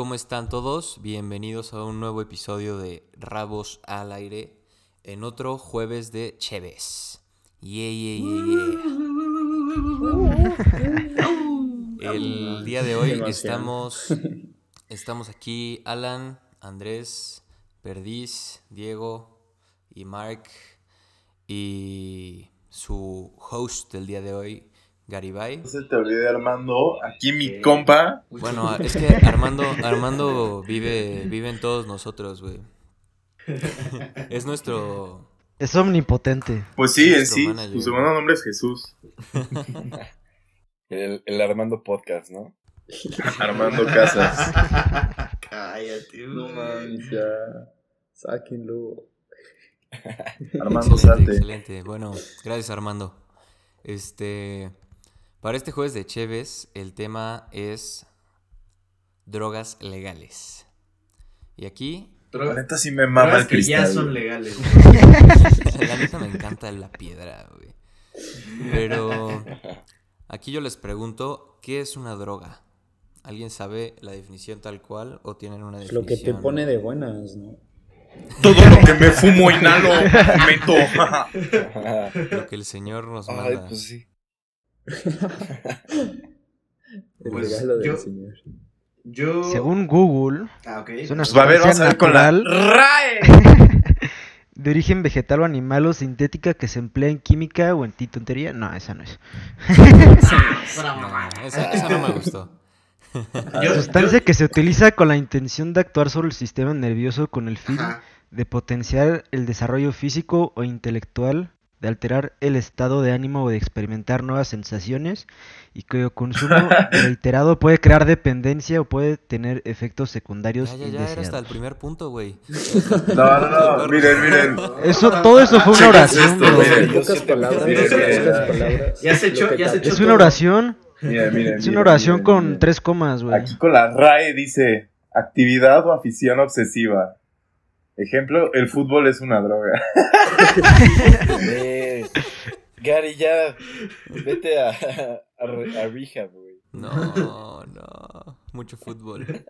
¿cómo están todos? Bienvenidos a un nuevo episodio de Rabos al aire en otro jueves de Cheves. Yeah, yeah, yeah, yeah. El día de hoy estamos, estamos aquí Alan, Andrés, Perdiz, Diego y Mark y su host del día de hoy, Garibay. No se te olvide Armando, aquí mi compa. Bueno, es que Armando, Armando vive, vive en todos nosotros, güey. Es nuestro... Es omnipotente. Pues sí, en sí, manager. su segundo nombre es Jesús. El, el Armando Podcast, ¿no? Armando Casas. Cállate, No mames, ya. Sáquenlo. Armando excelente, Sante. excelente. Bueno, gracias Armando. Este, para este jueves de Cheves, el tema es drogas legales. Y aquí, La neta sí me mama el que ya cristal. son legales. la neta me encanta la piedra, güey. Pero aquí yo les pregunto, ¿qué es una droga? ¿Alguien sabe la definición tal cual o tienen una definición? lo que te pone de buenas, ¿no? Todo lo que me fumo, inhalo, meto. Lo que el Señor nos Ay, manda. pues sí. El Pues, regalo del yo- Señor. Yo. Según Google, Ah, es una Pues va a ver, vamos a sustancia ver con la natural RAE. de origen vegetal o animal o sintética que se emplea en química o en tontería. No, esa no es. No, esa, esa no me gustó. Yo- Sustancia yo- que se utiliza con la intención de actuar sobre el sistema nervioso con el fin Ajá. de potenciar el desarrollo físico o intelectual, de alterar el estado de ánimo o de experimentar nuevas sensaciones y cuyo consumo reiterado puede crear dependencia o puede tener efectos secundarios Ya, ya, ya, era hasta el indeseados. primer punto, güey. No, no, no, miren, miren. Eso, todo eso fue una oración. Ya se echó- ya se echó Es una oración, Miren, miren. es una oración miren, con miren. tres comas, güey. Aquí con la RAE dice actividad o afición obsesiva. Ejemplo, el fútbol es una droga. Eh, Gary, ya vete a, a, re- a rehab, güey. No, no. Mucho fútbol.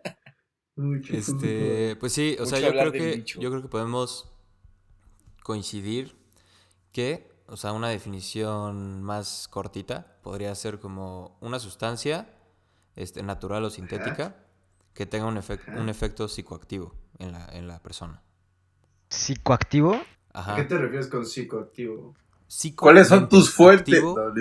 Mucho Este, pues sí, o sea, yo creo que bicho. yo creo que podemos coincidir que, o sea, una definición más cortita podría ser como una sustancia este natural o sintética que tenga un, efec- un efecto psicoactivo en la, en la persona. Psicoactivo. Ajá. ¿A qué te refieres con psicoactivo? Psico- ¿Cuáles son tus activo.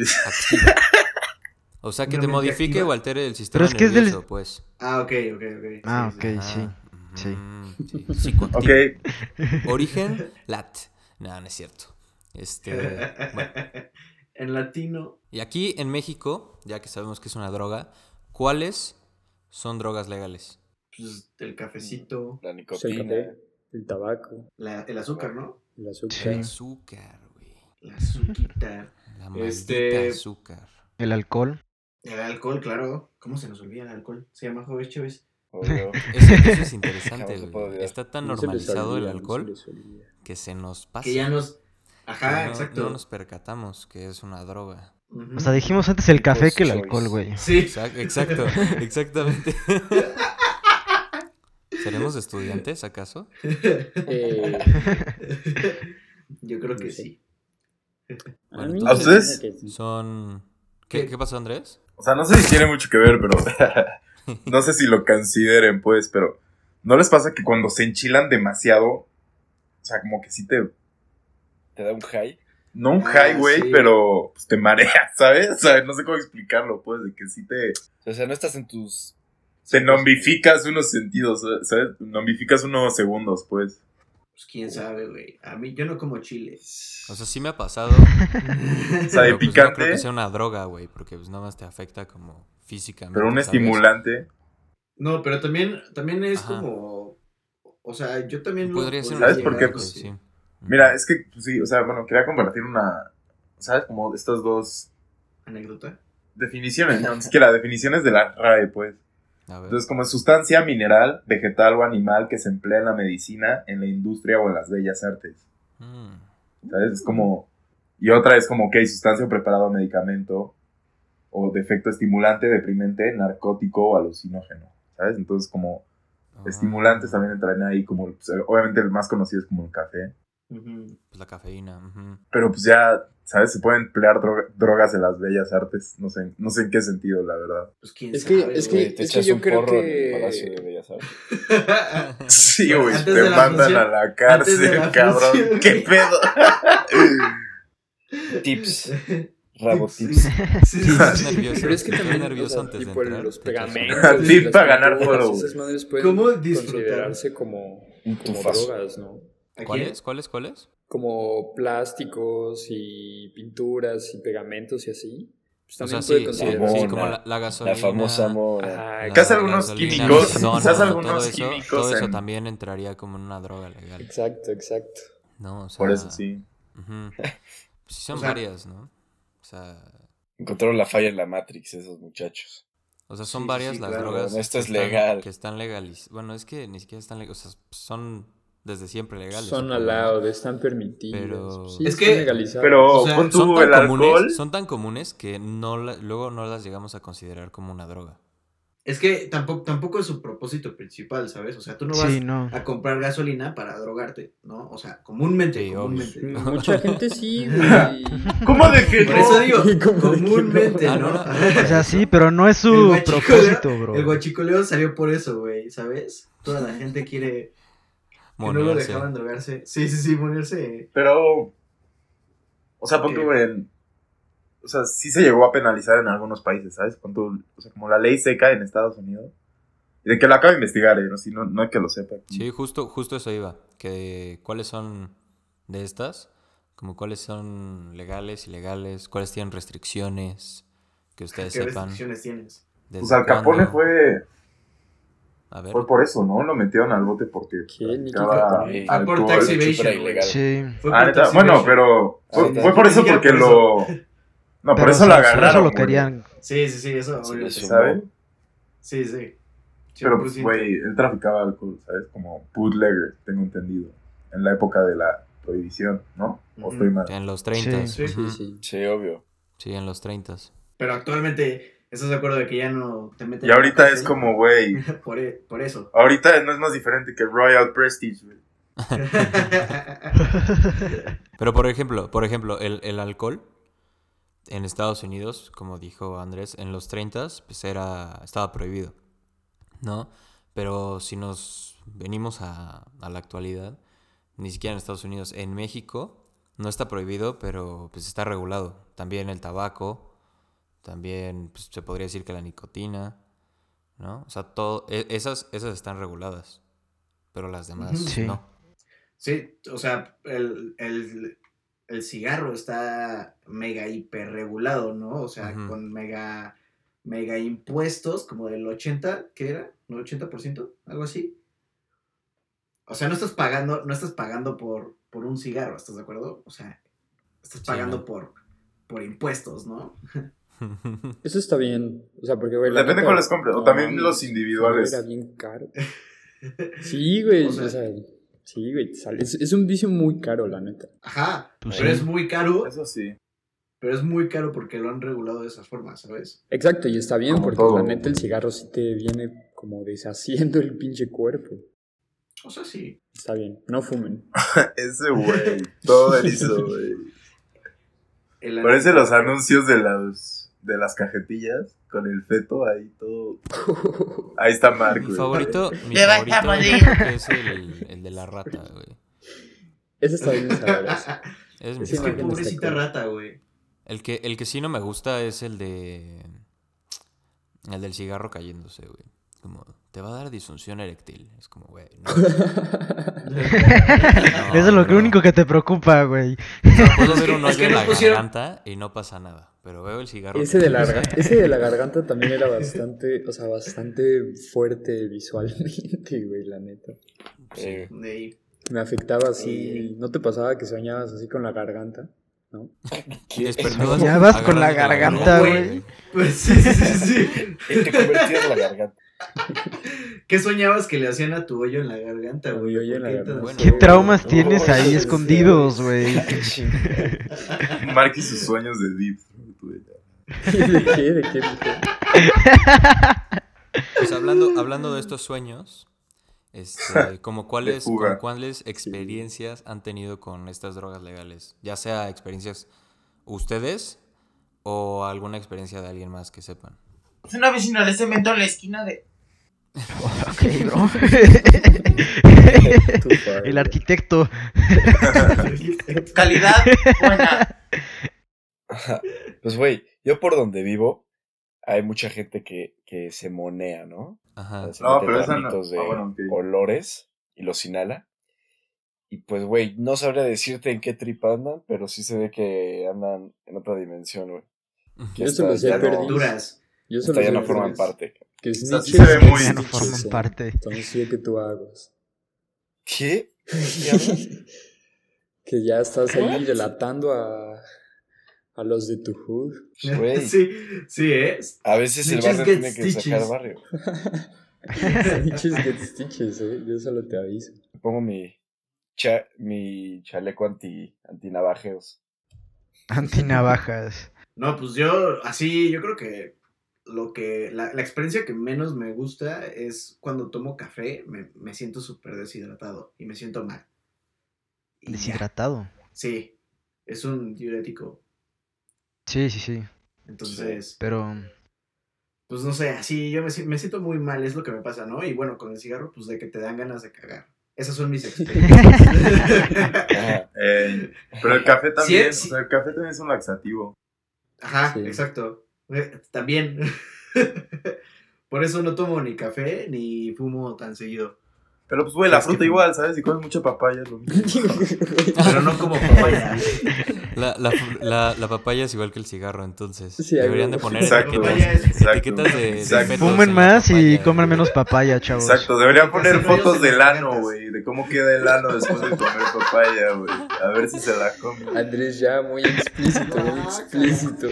O sea, que te modifique activa. o altere el sistema es que es del- nervioso, pues. Ah, ok, ok, ok. Ah, ok, sí. sí. Ajá, sí. psicoactivo. Ok, Origen, lat. No, no es cierto. Este, bueno. En latino. Y aquí en México, ya que sabemos que es una droga, ¿cuáles son drogas legales? Pues el cafecito. La nicotina. El tabaco, la- el azúcar, ¿no? el azúcar. Sí. Azúcar, güey. La azuquita. La maldita Este- azúcar. El alcohol. El alcohol, claro. ¿Cómo se nos olvida el alcohol? Se llama Joves Chévez. obvio. Eso, eso es interesante, güey. Está tan No normalizado el olvida, no se alcohol que se nos pasa. Que ya nos. Ajá, no, exacto. no nos percatamos que es una droga. O sea, dijimos antes el café People's que el alcohol, güey. Sí. Exact- Exacto, exactamente. ¿Seremos estudiantes acaso? Eh, Yo creo que sí. a Bueno, mí ¿a ustedes? Son... ¿Qué, qué pasó, Andrés? o sea, no sé si tiene mucho que ver, pero no sé si lo consideren, pues, pero ¿no les pasa que cuando se enchilan demasiado, o sea, como que sí te, Te da un high. no un Ah, high, güey, sí. pero pues, te mareas, ¿sabes? O sea, no sé cómo explicarlo, pues, de que sí te, O sea, no estás en tus. Te nombificas unos sentidos, ¿sabes? Nombificas unos segundos, pues. Pues quién sabe, güey. A mí, yo no como chile. O sea, sí me ha pasado. O sea, de pero, pues, no creo picante, que sea una droga, güey, porque pues nada más te afecta como físicamente. pero un ¿sabes? estimulante. No, pero también, también es Ajá. como. O sea, yo también. lo Podría ser un ¿Sabes por qué? Pues, sí. Mira, es que, pues, sí, o sea, bueno, quería compartir una, ¿sabes? Como estas dos Anécdota. definiciones, no, ni siquiera definiciones de la RAE, pues. A. Entonces, como sustancia mineral, vegetal o animal que se emplea en la medicina, en la industria o en las bellas artes. Mm. ¿Sabes? Es como. Y otra es como, ok, sustancia o preparado medicamento o de efecto estimulante, deprimente, narcótico o alucinógeno. ¿sabes? Entonces, como Ah, estimulantes también entrarían ahí, como, pues, obviamente el más conocido es como el café. Pues la cafeína. Pero pues ya, ¿sabes? Se pueden emplear droga- drogas en las bellas artes. No sé, no sé en qué sentido, la verdad. Pues quién Es que- sabe, es güey. que- te es echas yo un creo porro en que- el Palacio de Bellas Artes. Sí, güey, te de mandan función- a la cárcel, la cabrón. función, ¿Qué pedo? Tips. Rabo tips. sí, sí, nervioso. Pero es que también, nervioso o sea, antes de entrar, los pegamentos, Tip las para ganar pueden ¿Cómo disfrutar? considerarse como, como drogas, ¿no? ¿Cuáles? ¿Cuáles? ¿Cuáles? Como plásticos y pinturas y pegamentos y así. Pues O sea, también sí, puede sí, considerarse sí, como la, la gasolina. La famosa mona. Quizás algunos químicos, quizás algunos todo eso, químicos Todo eso también entraría como en una droga legal. Exacto, exacto. ¿no? O sea, Por eso sí. ujú. Pues sí, son O sea- varias, ¿no? O sea, Encontraron la falla en la Matrix esos muchachos. o sea, son Sí, varias sí, las claro. drogas. Bueno, esto que es están- legal. Que están legalizadas. Bueno, es que ni siquiera están legales. O sea, son desde siempre legales. Son allowed, están permitidos. Pero- Sí, Es que-. Pero O sea, Son tan, el comunes, alcohol. son tan comunes que no la- luego no las llegamos a considerar como una droga. Es que tampoco, tampoco es su propósito principal, ¿sabes? O sea, tú no vas Sí, no. a comprar gasolina para drogarte, ¿no? O sea, comúnmente, Sí, comúnmente. Mucha gente sí, güey. ¿Cómo de que Por no? eso digo, comúnmente, no. ¿no? Ah, no, O sea, sí, pero no es su propósito, bro. El guachicoleo salió por eso, güey, ¿sabes? Toda la gente quiere que no lo dejaban drogarse. Sí, sí, sí, ponerse. Pero. O sea, tú en. O sea, sí se llegó a penalizar en algunos países, ¿sabes? Pon tú, o sea, como la ley seca en Estados Unidos. Y de que lo acabo de investigar, ¿eh? No, sí, no, no hay que lo sepa. Sí, justo, justo eso iba. Que cuáles son de estas, como cuáles son legales, ilegales, cuáles tienen restricciones, que ustedes ¿Qué sepan. restricciones tienes? Pues Al Capone cuándo. fue, A ver, fue por eso, ¿no? Lo metieron al bote porque ¿Quién? ¿Y qué practicaba? Fue por tax evasion. Sí. Fue Ah, por neta, tax bueno, pero fue, Ah, fue por eso porque por lo... No, por eso sí, lo sí, agarraron. Eso lo querían. Sí, sí, sí, eso. Se obviamente. le ¿Sabe? Sí, sí. Pero, 100%. güey, él traficaba alcohol, ¿sabes? Como bootlegger, tengo entendido. En la época de la prohibición, ¿no? O estoy mal. en los 30. Sí. Sí, sí. Sí, obvio. Sí, en los 30. Pero actualmente, ¿estás de acuerdo de que ya no te meten Y en la ahorita es como, güey, por, e- por eso. ahorita no es más diferente que Royal Prestige, güey. Pero por ejemplo, por ejemplo, el, el alcohol en Estados Unidos, como dijo Andrés, en los 30 pues era estaba prohibido, ¿no? Pero si nos venimos a, a la actualidad, ni siquiera en Estados Unidos, en México no está prohibido, pero pues está regulado. También el tabaco, también pues, se podría decir que la nicotina, ¿no? O sea, todo, e- esas, esas están reguladas, pero las demás. Sí. no. Sí, o sea, el, el, el cigarro está mega hiper regulado, ¿no? O sea, con mega, mega impuestos, como del 80, ¿qué era? ¿No 80%? Algo así. O sea, no estás pagando, no estás pagando por, por un cigarro, ¿estás de acuerdo? O sea, estás Sí, pagando no. por, por impuestos, ¿no? Eso está bien. O sea, porque, güey. Depende cuáles compres, o no también los individuales. Era bien caro. Sí, güey. O O sea- sí, güey. sale- Es, es un vicio muy caro, la neta. Ajá, Pues pero sí. es muy caro, Eso sí. pero es muy caro porque lo han regulado de esas formas, ¿sabes? Exacto, y está bien Como porque todo, la neta el cigarro sí te viene como deshaciendo el pinche cuerpo. O sea, sí. Está bien, no fumen. Ese güey, todo hizo, güey. Parece los anuncios de las, de las cajetillas con el feto ahí todo. Ahí está Mark, Mi favorito, mi favorito es el, el de la rata, güey. Ese está bien sabroso. Es mi Es que pobrecita cool. rata, güey. El que, el que sí no me gusta es el de. El del cigarro cayéndose, güey. Como, te va a dar disfunción eréctil. Es como, güey. No. Eso es lo que único que te preocupa, güey. O sea, puedo ver un es hoyo que en la pusieron- garganta y no pasa nada. Pero veo el cigarro. Ese de, la, ese de la garganta también era bastante, o sea, bastante fuerte visualmente, güey, la neta. Sí. Eh. Me afectaba así. Sí. ¿No te pasaba que soñabas así con la garganta? ¿No? Y despertabas Soñabas con la garganta, güey. Pues sí, sí, sí, sí. y te convertías en la garganta. ¿Qué soñabas que le hacían a tu hoyo en la garganta, güey? Mi hoyo en ¿Por la qué tan- garganta. Bueno. ¿Qué traumas No, tienes ahí sí, escondidos, güey? Mark y sus sueños de Deep. ¿De qué? ¿De qué? ¿De qué? O sea, hablando, hablando de estos sueños, este, como cuáles, como cuáles experiencias han tenido con estas drogas legales, ya sea experiencias ustedes o alguna experiencia de alguien más que sepan. Una vecina de cemento en la esquina de. Ok, bro. El arquitecto. Calidad buena. Pues, güey, yo por donde vivo, hay mucha gente que, que se monea, ¿no? Ajá. No, pero esa no- de ah, bueno, olores y los inhala. Y pues, güey, no sabría decirte en qué trip andan, pero sí se ve que andan en otra dimensión, güey. Yo solo sé ya no- perdiz. Duras. Yo solo ya sé no forman parte. Que sí snitches se ve muy- no forman eh. parte. Entonces yo que tú hagas. ¿Qué? que ya estás ahí delatando a, a los de tu hood. Güey. Sí, sí, ¿eh? A veces el Snitches barrio tiene que sacar barrio. Snitches get stitches, eh. Yo solo te aviso. Pongo mi, cha- mi chaleco anti, antinavajeos. Antinavajas. No, pues yo, así, yo creo que lo que, la, la experiencia que menos me gusta es cuando tomo café, me, me siento súper deshidratado y me siento mal. Y ya. Deshidratado. Sí, es un diurético. Sí, sí, sí. Entonces, Pero. pues no sé, así yo me, si- me siento muy mal, es lo que me pasa, ¿no? Y bueno, con el cigarro, pues de que te dan ganas de cagar. Esas son mis experiencias. Eh, pero el café también, sí. o sea, el café también es un laxativo. Ajá, Sí. exacto. Eh, También. Por eso no tomo ni café ni fumo tan seguido. Pero pues, güey, la Es que- fruta igual, ¿sabes? Si comes mucha papaya es lo mismo. Pero no como papaya. La, la, la, la papaya es igual que el cigarro, entonces. Sí, Deberían de poner Exacto, etiquetas, exacto. de, Exacto. Fumen más y coman menos papaya, chavos. Exacto, deberían poner fotos del ano, güey, de cómo queda el ano después de comer papaya, güey. A ver si se la come. Andrés ya muy explícito, muy explícito.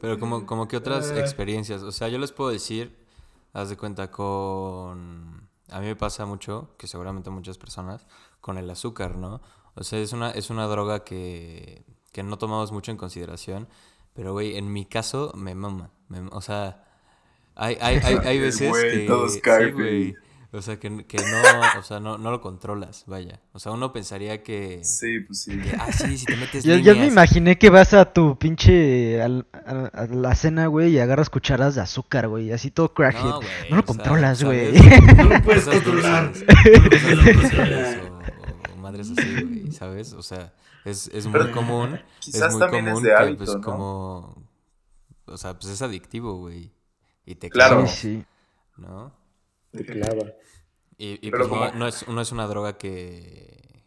Pero como, como que otras Ah. experiencias. O sea, yo les puedo decir, haz de cuenta con... A mí me pasa mucho, que seguramente muchas personas, con el azúcar, ¿no? O sea, es una, es una droga que, que no tomamos mucho en consideración. Pero, güey, en mi caso me mama. me- o sea, hay, hay, hay, hay veces güey, que... sí. O sea, que, que no, o sea, no, no lo controlas, vaya. O sea, uno pensaría que... Sí, pues sí. que, ah, sí, si te metes Ya, ya me líneas". imaginé que vas a tu pinche. al- a, a la cena, güey, y agarras cucharadas de azúcar, güey. Así todo crackhead. No, No, güey, lo controlas, güey. ¿sabes? No lo puedes controlar. dulces, No lo cosas puedes dulces controlar. o, o madres así, güey, ¿sabes? O sea, es, es Pero muy común. Es Quizás muy también es común de que, hábito, pues, ¿no? como... O sea, pues es adictivo, güey. Y te Claro. Sí, sí. ¿no? Te clava. Y, y Pero pues no, como- no es, no es una droga que...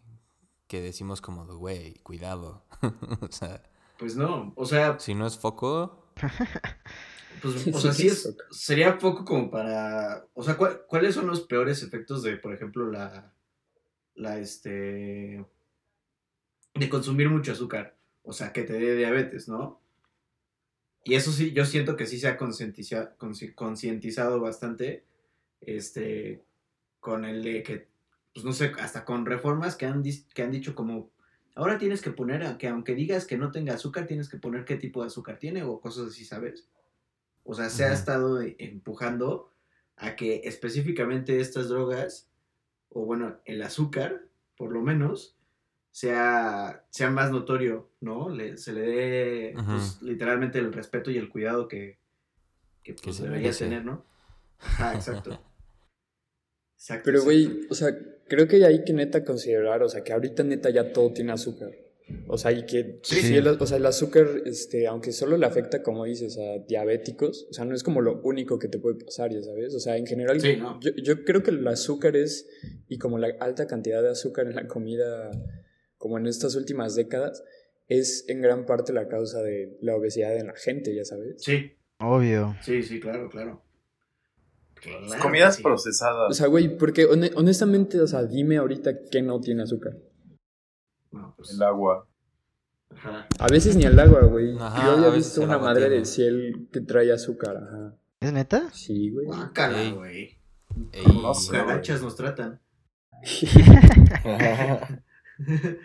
Que decimos como, de, güey, cuidado. o sea, Pues no, o sea, si no es foco... pues, o sea, sí es, sería poco como para, o sea, ¿cuál- ¿cuáles son los peores efectos de, por ejemplo, la, la, este, de consumir mucho azúcar? O sea, que te dé diabetes, ¿no? Y eso sí, yo siento que sí se ha concientizado bastante, este, con el de que, pues no sé, hasta con reformas que han, que han dicho como, ahora tienes que poner, a- que aunque digas que no tenga azúcar, tienes que poner qué tipo de azúcar tiene o cosas así, ¿sabes? O sea, se ha estado e- empujando a que específicamente estas drogas, o bueno, el azúcar, por lo menos, sea, sea más notorio, ¿no? Le- se le dé, pues, literalmente el respeto y el cuidado que, que, pues, se debería merece. tener, ¿no? Ajá, exacto. Exacto, Pero, güey, o sea, creo que hay que neta considerar, o sea, que ahorita neta ya todo tiene azúcar. O sea, y que Sí. sí, el, o sea, el azúcar, este, aunque solo le afecta, como dices, a diabéticos, o sea, no es como lo único que te puede pasar, ya sabes. O sea, en general, Sí, no. yo, yo creo que el azúcar es, y como la alta cantidad de azúcar en la comida, como en estas últimas décadas, es en gran parte la causa de la obesidad en la gente, ya sabes. Sí, Obvio. sí, sí, claro, claro. Claro Comidas sí. procesadas. O sea, güey, porque hone- honestamente, o sea, dime ahorita que no tiene azúcar. No, pues, El agua. ajá. A veces ni el agua, güey. Ajá, Yo había visto una madre tiene. de ciel que trae azúcar, ajá. ¿Es neta? Sí, güey. Guácala, Ey. güey. Ey, Como no sé, cucarachas nos tratan.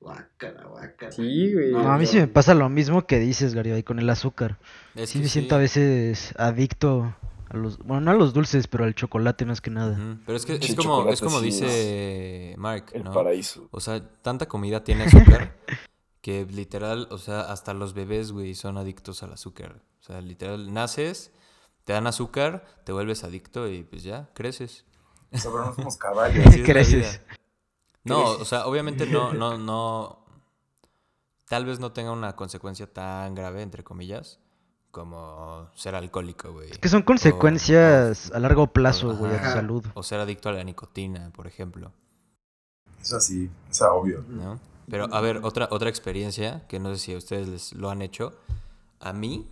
Guácala, guácala. Sí, güey. No, No, a mí sí me pasa lo mismo que dices, Garibay, con el azúcar. Es Sí me siento a veces adicto a los, bueno, no a los dulces, pero al chocolate más que nada. Pero es que Sí, es como, es como sí dice Mark, El ¿no? paraíso. O sea, tanta comida tiene azúcar que literal, o sea, hasta los bebés, güey, son adictos al azúcar. O sea, literal, naces, te dan azúcar, te vuelves adicto y pues ya, creces. Pero no somos caballos. Creces. No, o sea, obviamente no, no, no. Tal vez no tenga una consecuencia tan grave, entre comillas, como ser alcohólico, güey. Es que son consecuencias a largo plazo, güey, a tu salud. O ser adicto a la nicotina, por ejemplo. Eso sí, o sea, obvio. ¿no? Pero, a ver, otra, otra experiencia, que no sé si a ustedes les lo han hecho. A mí,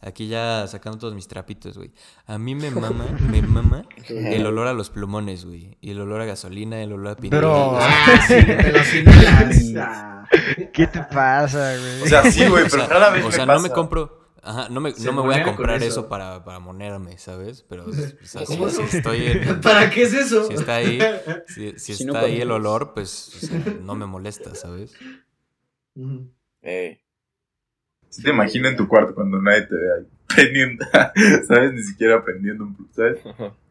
aquí ya sacando todos mis trapitos, güey. A mí me mama, me mama el olor a los plumones, güey. Y el olor a gasolina, el olor a pintura. Pero- Ah. ¿Qué te pasa, güey? O sea, sí, güey, O pero sea, rara vez o me sea, no me compro... Ajá, no me, no me voy a comprar eso. eso, para, para monerme, ¿sabes? Pero, o sea, si, estoy en- ¿Para qué es eso? Si está ahí, si, si Si no está ahí el olor, pues o sea, no me molesta, ¿sabes? Ey. Sí te imagino en tu cuarto cuando nadie te ve ahí prendiendo, ¿sabes? Ni siquiera prendiendo un plumón, ¿sabes?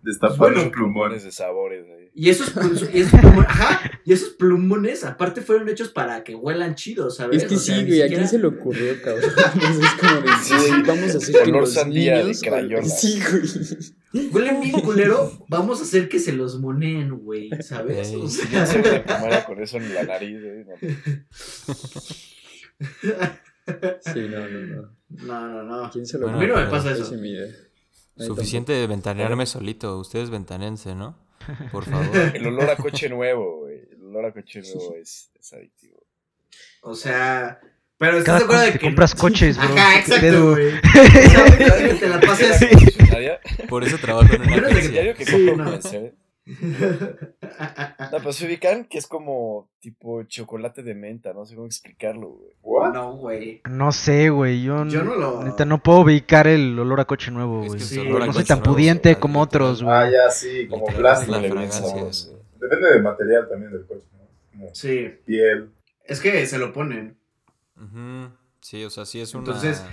Destapando Bueno, un plumón. Plumones de sabores ahí. Y esos, y esos plumones, ajá, y esos plumones aparte fueron hechos para que huelan chido, ¿sabes? Es que O sea, sí, güey, ¿a quién se le ocurrió, cabrón? Es como de, Sí. vamos a hacer que los sandía de niños... crayola. Sí, güey. Huelen bien culero, vamos a hacer que se los moneen, güey, ¿sabes? Ey, O sea, en la primaria con eso en la nariz, güey. no. Sí, no, no, no. No, no, no. ¿A quién se le Bueno, A mí no me pasa eso. Suficiente de ventanearme solito. Ustedes ventanense, ¿no? Por favor. El olor a coche nuevo, güey. El olor a coche nuevo es, es adictivo. O sea, pero Cada ¿estás de acuerdo de que compras coches, bro. Ajá, ¿Qué exacto, güey. Te la pases ¿Concesionaria? Por eso trabajo en una agencia. Diario que Sí, no. No, pero se ubican que es como tipo chocolate de menta, no sé cómo explicarlo, güey. ¿What? No, güey. No sé, güey. Yo, Yo no lo- Neta, no puedo ubicar el olor a coche nuevo, Es güey. que Sí, es no soy tan pudiente como otros, güey. Ah, ya, sí, como Literal, plástico. Depende del material también del coche, ¿no? Como Sí, piel. es que se lo ponen. Sí, o sea, sí es una, Entonces-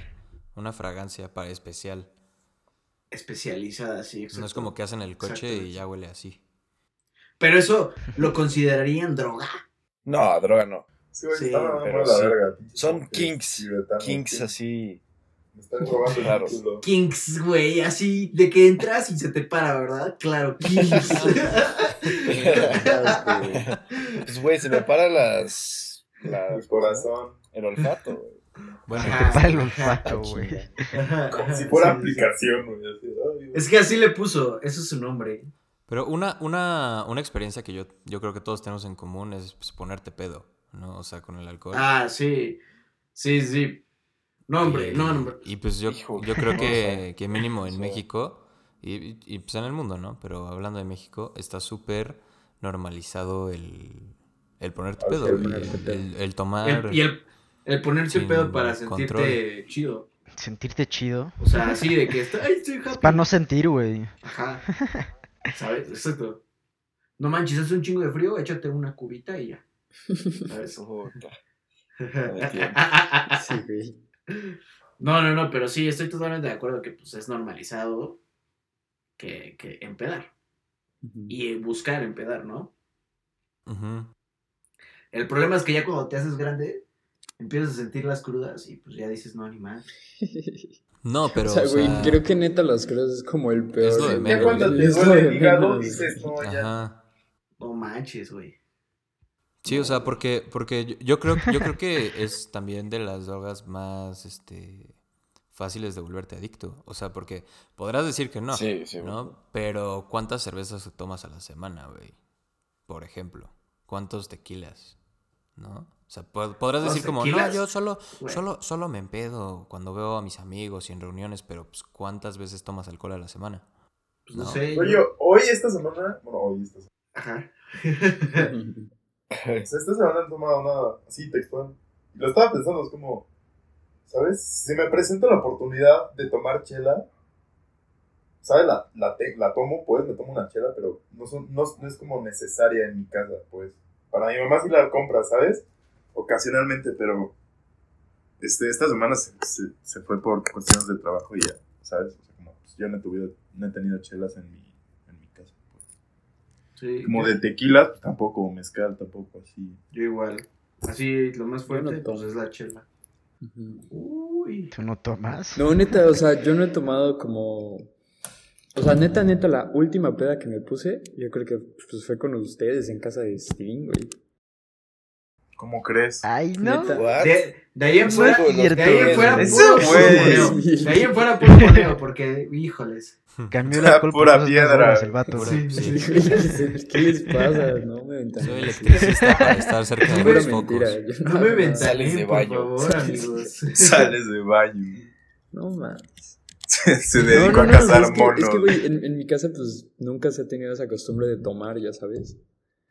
una fragancia para especial. Especializada, sí, No exacto. es como que hacen el coche y ya huele así. Pero eso lo considerarían droga. No, droga no. Sí, güey, Sí, dando pero la sí. verga. Son kinks. Kinks sí. así. Me están robando el Raros. título. Kings, güey, así de que entras y se te para, ¿verdad? Claro, Kings. Pues, güey, se me para las. las El corazón. El olfato, güey. Bueno, Ajá. Para el olfato, güey. Como si fuera Sí, aplicación, güey. Es que así le puso, eso es su nombre. Pero una, una, una experiencia que yo, yo creo que todos tenemos en común es pues, ponerte pedo, ¿no? O sea, con el alcohol. Ah, sí. Sí, sí. No, hombre, Y- no, hombre. Y pues yo, Hijo, yo creo no que, que mínimo en Sí. México y, y- y, pues en el mundo, ¿no? Pero hablando de México, está súper normalizado el, el ponerte pedo, sí, el ponerte el, el tomar... El- y el, el ponerse sin pedo para sentirte control. chido. Sentirte chido. O sea, así de que está, ay, estoy happy. Para no sentir, güey. Ajá. ¿Sabes? Exacto. No manches, hace un chingo de frío, échate una cubita y ya. ¿Sabes? Sí, güey. No, no, no, pero sí, estoy totalmente de acuerdo que pues es normalizado que, que empedar. Y buscar empedar, ¿no? El problema es que ya cuando te haces grande, empiezas a sentir las crudas y pues ya dices, no, ni más. No, pero... o sea, güey, o sea, creo que neta las cosas es como el peor. Es lo de menos. Ya cuando te Es lo duele el hígado, dices, no, ya. Ajá. No manches, güey. Sí, o sea, porque, porque yo, yo creo, yo creo que es también de las drogas más este, fáciles de volverte adicto. O sea, porque podrás decir que no, Sí, sí, ¿no? Pero ¿cuántas cervezas tomas a la semana, güey? Por ejemplo, ¿cuántos tequilas? ¿No? O sea, pod- podrás ¿Los decir como, no, yo solo, solo, solo me empedo cuando veo a mis amigos y en reuniones, pero pues, ¿cuántas veces tomas alcohol a la semana? Pues no, No. sé. Oye, hoy esta semana, bueno, hoy esta semana, Ajá. o sea, esta semana han tomado nada así textual. Y lo estaba pensando, es como, ¿sabes? Si me presenta la oportunidad de tomar chela, ¿sabes? La, la, te- la tomo, pues, me tomo una chela, pero no, son, no, no es como necesaria en mi casa, pues. Para mi mamá sí la compra, ¿sabes? Ocasionalmente, pero este, esta semana se, se, se fue por cuestiones de trabajo y ya, ¿sabes? O sea, como pues, yo no he, tuvido- no he tenido chelas en mi, en mi casa. pues. Sí, Como de tequila, pues, tampoco, mezcal, tampoco así. Yo igual. Así, lo más no fuerte, tomo. pues es la chela. Uy. ¿Tú no tomas? No, neta, o sea, yo no he tomado como... O sea, neta, neta, la última peda que me puse, yo creo que pues, fue con ustedes en casa de Steven, güey. ¿Cómo crees? Ay, no. De, de ahí en No fuera, de ahí en fuera, puro güey. De ahí en fuera, puro moneo, porque, híjoles. Cambió alcohol por Pura piedra. el vato. Güey. sí. Sí, ¿Qué les pasa? No me ventanees. Soy electricista para estar cerca de los focos. yo No me nada. Sales de ventanen, por baño. favor, amigos. Sales de baño. No más. Se, se No, dedicó no, a no, cazar es que, monos. es que, güey, en, en mi casa, pues, nunca se ha tenido esa costumbre de tomar, ya sabes.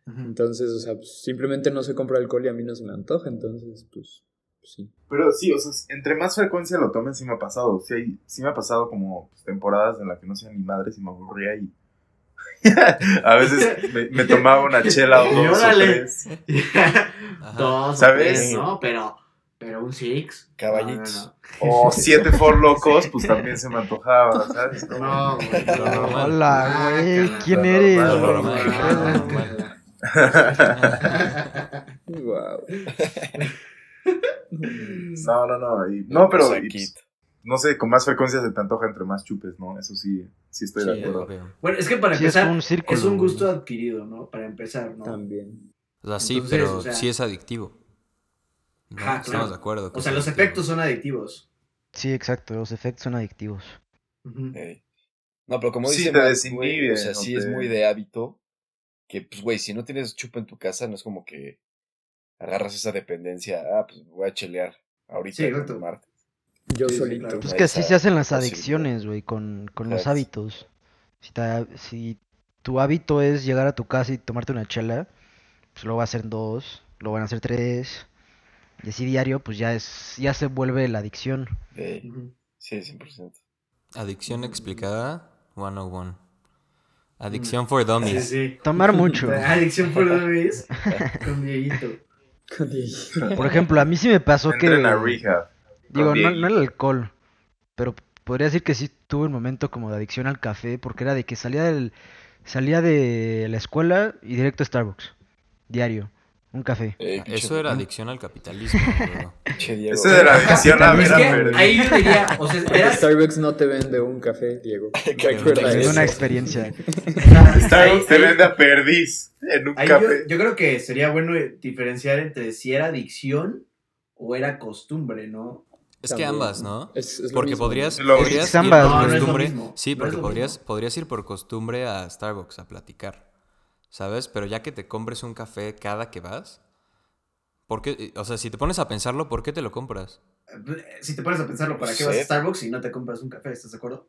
Entonces, o sea, pues, simplemente no se compra alcohol y a mí no se me antoja, entonces, pues, pues, sí. Pero sí, o sea, entre más frecuencia lo tomen, sí me ha pasado. Sí, hay- sí me ha pasado como pues, temporadas en las que no sé mi madre si me aburría y. a veces me, me tomaba una chela o dos o tres. Dos, ¿Sabes? ¿Sabes? No, pero, pero un six. Caballitos. O siete for locos, pues también se me antojaba, ¿sabes? No, no, güey. Lo normal. Hola, güey. ¿Quién Lo eres? No, no, no. y- no, pero y, no sé, con más frecuencia se te antoja entre más chupes, ¿no? Eso sí, sí estoy de acuerdo. obvio. Bueno, es que para Sí, es empezar, un círculo, es un güey. gusto adquirido, ¿no? Para empezar, ¿no? También. O sea, sí, Entonces, pero o sea- sí es adictivo. ¿No? Ajá, Estamos claro. de acuerdo. O sea, es los adictivo. efectos son adictivos. Sí, exacto. Los efectos son adictivos. No, pero como Sí, dice te Matt, desinhibe, güey, o sea, no sí es muy de hábito que, pues, güey, si no tienes chupa en tu casa, no es como que agarras esa dependencia, ah, pues voy a chelear ahorita Sí, exacto. tomarte. Yo Sí, sí, solito. claro. Pues que así se hacen las adicciones, güey, con, con los hábitos. Si, ta- si tu hábito es llegar a tu casa y tomarte una chela, pues lo va a hacer dos, lo van a hacer tres, y así diario, pues ya es, ya se vuelve la adicción. Ujú. Sí, 100%. Adicción explicada 101. Adicción for dummies. Sí, sí. Tomar mucho. Adicción por dummies con Dieguito. Con Diego. Por ejemplo, a mí sí me pasó que, Entren a rehab. digo, no, no el alcohol, pero podría decir que sí tuve un momento como de adicción al café, porque era de que salía del, salía de la escuela y directo a Starbucks, diario, un café. Ey, pinche- Eso era adicción al capitalismo, Diego. Eso era adicción a ver a ahí yo diría, o sea, era, Starbucks no te vende un café, Diego. Recuerda Es una experiencia. Starbucks te vende a perdiz en un Ahí café. yo creo que sería bueno diferenciar entre si era adicción o era costumbre, ¿no? Es que ambas, ¿no? Es- es lo Porque mismo. podrías, podrías Es ir ambas, por. No, costumbre. Sí, porque podrías, podrías ir por costumbre a Starbucks a platicar. ¿Sabes? Pero ya que te compres un café cada que vas. ¿por qué? O sea, si te pones a pensarlo, ¿por qué te lo compras? Si te pones a pensarlo, ¿para qué No vas a Starbucks y no te compras un café? ¿Estás de acuerdo?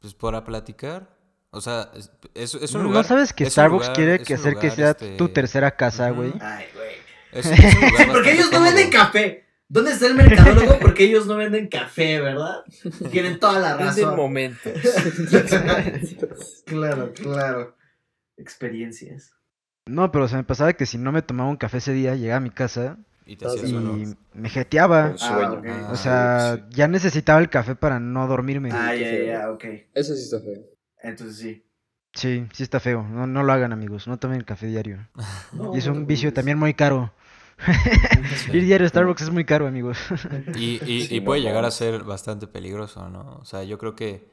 Pues para platicar. O sea, es, es- es un ¿No lugar. sabes que Starbucks lugar- quiere que hacer que lugar, sea este, tu tercera casa, güey? Ay, güey. Es, es un lugar Sí, porque ellos no venden café. ¿Dónde está el mercadólogo? Porque ellos no venden café, ¿verdad? Tienen toda la Es el razón. momento. claro, claro. Experiencias. No, pero se me pasaba que si no me tomaba un café ese día, llegaba a mi casa Y te y me jeteaba. Ah, O sea, sí. ya necesitaba el café para no dormirme. Ah, ya, ya, ok. Eso sí está feo. Entonces sí. Sí, sí está feo. No, no lo hagan, amigos. No tomen café diario. No, Y es un vicio también muy caro. Ir diario a Starbucks es muy caro, amigos. Y, y- Sí, y no puede llegar a ser bastante peligroso, ¿no? O sea, yo creo que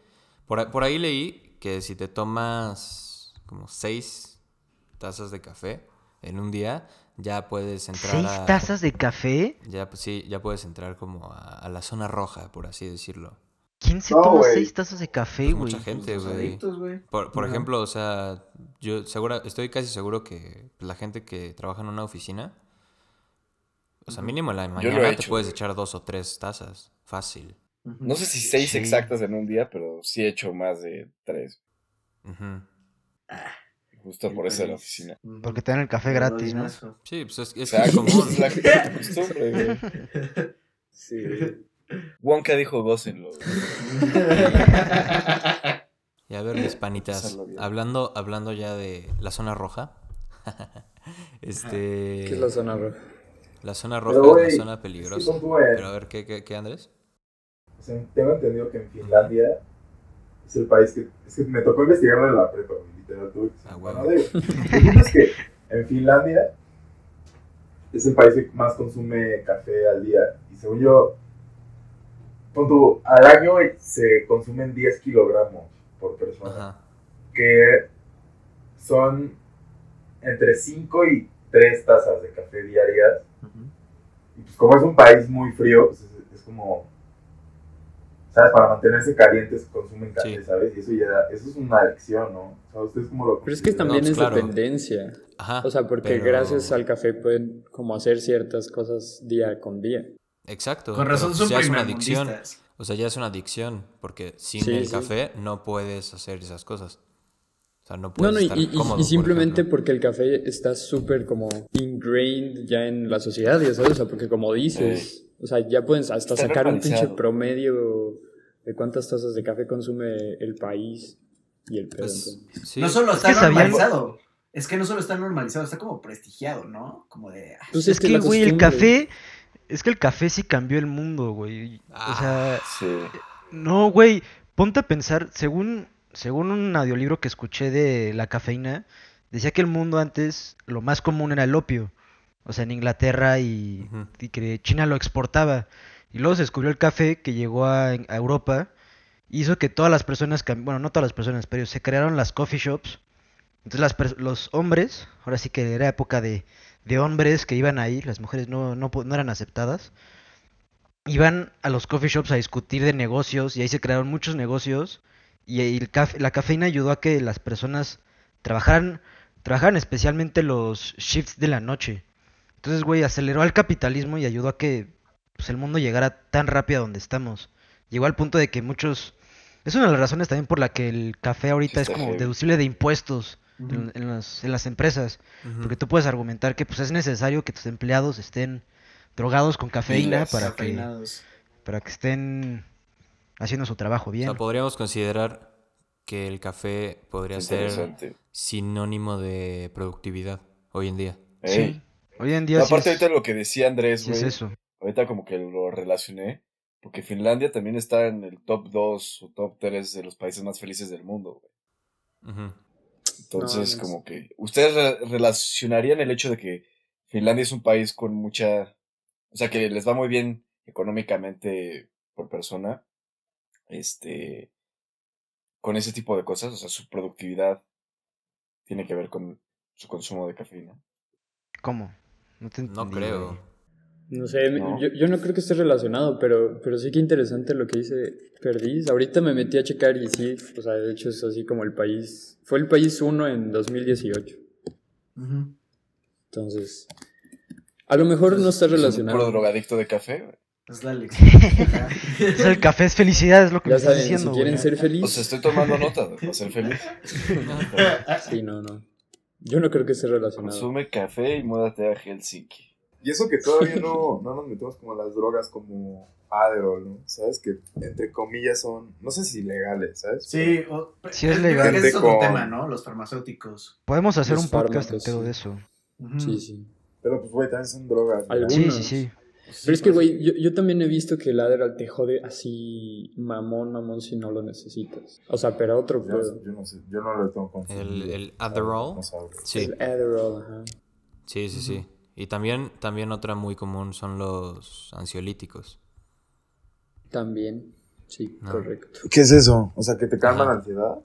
por, por ahí leí que si te tomas como seis tazas de café en un día, ya puedes entrar ¿Seis a... tazas de café? Ya, pues sí, ya puedes entrar como a, a la zona roja, por así decirlo. ¿Quién se No, toma seis tazas de café, Pues mucha gente, Los güey. Por, por ejemplo, o sea, yo segura, estoy casi seguro que la gente que trabaja en una oficina, o sea, mínimo en la he mañana te puedes echar dos o tres tazas. Fácil. No sé si seis Sí. exactas en un día, pero sí he hecho más de tres. Justo por eso de la oficina. Porque te dan el café gratis, ¿no? Sí, pues es, es que es común. Es la costumbre, güey. Sí. Wonka dijo gócenlo. Y a ver, mis panitas, hablando, hablando ya de la zona roja, este... ¿Qué es la zona roja? La zona Pero, roja es la zona peligrosa. Pero a ver, ¿qué, qué, qué Andrés? o sea, tengo entendido que en Finlandia es el país que. Es que me tocó investigarlo en la prepa, literal. Tuve que Ah, punto es que en Finlandia es el país que más consume café al día. Y según yo, pon tú, al año se consumen 10 kilogramos por persona. Ajá. que son entre 5 y 3 tazas de café diarias. Y pues como es un país muy frío, pues es, es como, ¿sabes? Para mantenerse calientes consumen café, Sí. ¿sabes? Y eso ya, eso es una adicción, ¿no? O sea, ¿ustedes cómo lo Pero es que también pues es claro. dependencia. Ajá. O sea, porque pero- gracias al café pueden como hacer ciertas cosas día con día. Exacto. Con razón pues son ya es una adicción. O sea, ya es una adicción. Porque sin Sí, el sí. café no puedes hacer esas cosas. O sea, no No, puedes no, y, estar y- y cómodo, por simplemente porque el café está súper como ingrained ya en la sociedad, ya sabes, o sea, porque como dices, o sea, ya pueden hasta Está sacar un pinche promedio de cuántas tazas de café consume el país y el pedo. Pues, sí. No solo está que sabían- normalizado. Es que no solo está normalizado, está como prestigiado, ¿no? Como de. ah, Pues Es que, güey, el café. Es que el café sí cambió el mundo, güey. O sea, Sí. no, güey. Ponte a pensar, según, según un audiolibro que escuché de la cafeína, decía que el mundo antes lo más común era el opio. O sea, en Inglaterra y, que China lo exportaba. Y luego se descubrió el café que llegó a, a Europa. Hizo que todas las personas, bueno, no todas las personas, pero se crearon las coffee shops. Entonces las los hombres, ahora sí que era época de, de hombres que iban ahí, las mujeres no, no, no eran aceptadas. Iban a los coffee shops a discutir de negocios y ahí se crearon muchos negocios. Y el caf- la cafeína ayudó a que las personas trabajaran, trabajaran especialmente los shifts de la noche. Entonces, güey, aceleró al capitalismo y ayudó a que pues, el mundo llegara tan rápido a donde estamos. Llegó al punto de que muchos... Es una de las razones también por la que el café ahorita Sí, es como heavy. deducible de impuestos en, en las, en las empresas. Porque tú puedes argumentar que pues es necesario que tus empleados estén drogados con cafeína para que, para que estén haciendo su trabajo O bien. sea, podríamos considerar que el café podría ser sinónimo de productividad hoy en día. Sí. Hoy en día No, sí aparte es, ahorita lo que decía Andrés, sí es güey, eso. ahorita como que lo relacioné, porque Finlandia también está en el top 2 o top 3 de los países más felices del mundo, güey. Ujú. Entonces, No, como que, ¿ustedes re- relacionarían el hecho de que Finlandia es un país con mucha, o sea, que les va muy bien económicamente por persona, este, con ese tipo de cosas? O sea, su productividad tiene que ver con su consumo de cafeína. ¿Cómo? No te No entendí, creo. güey. No sé, me- No. Yo, yo no creo que esté relacionado, pero, pero sí que interesante lo que dice Perdiz. Ahorita me metí a checar y sí, o sea, de hecho es así como el país, fue el país uno en 2018. Ujú. Entonces, a lo mejor no está Es un puro relacionado. drogadicto de café. Es la lección. O sea, el café es felicidad, es lo que me Ya estás saben, diciendo, si quieren güey. ser felices. O sea, estoy tomando nota para ser feliz. Sí, no, no. Yo no creo que esté relacionado. Consume café y múdate a Helsinki. Y eso que todavía no, no nos metemos como las drogas como Adderall, ¿no? ¿Sabes? Que entre comillas son, no sé si legales, ¿sabes? Sí, o- Sí es legal. es otro Gente tema, con- ¿no? Los farmacéuticos. Podemos hacer Los un podcast entero sí. de eso. Sí, sí. Pero pues, güey, también son drogas. ¿no? Algunos. Sí, sí, sí. Pero es que, güey, yo, yo también he visto que el Adderall te jode así mamón, mamón si no lo necesitas. O sea, pero otro Yo, pedo. yo no sé, yo no lo tengo confundido. El, el. Adderall. Sí, El Adderall, ajá. sí, sí, sí. Y también, también otra muy común son los ansiolíticos. También. Sí, No. correcto. ¿Qué es eso? O sea, que te calma Ajá. la ansiedad.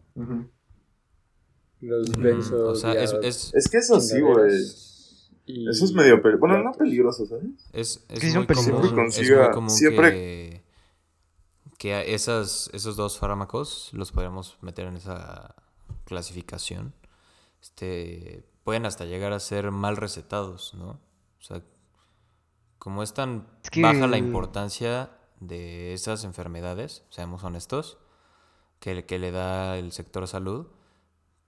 Los. O sea, es, es, Es que eso sí, güey. Eso es medio peligroso. Bueno, no peligroso, ¿sabes? es, es muy común, Siempre es muy consiga- común siempre- que, que a esas, esos dos fármacos los podemos meter en esa clasificación. Este, pueden hasta llegar a ser mal recetados, ¿no? O sea, como es tan Es que- baja la importancia de esas enfermedades, seamos honestos, que, que le da el sector salud,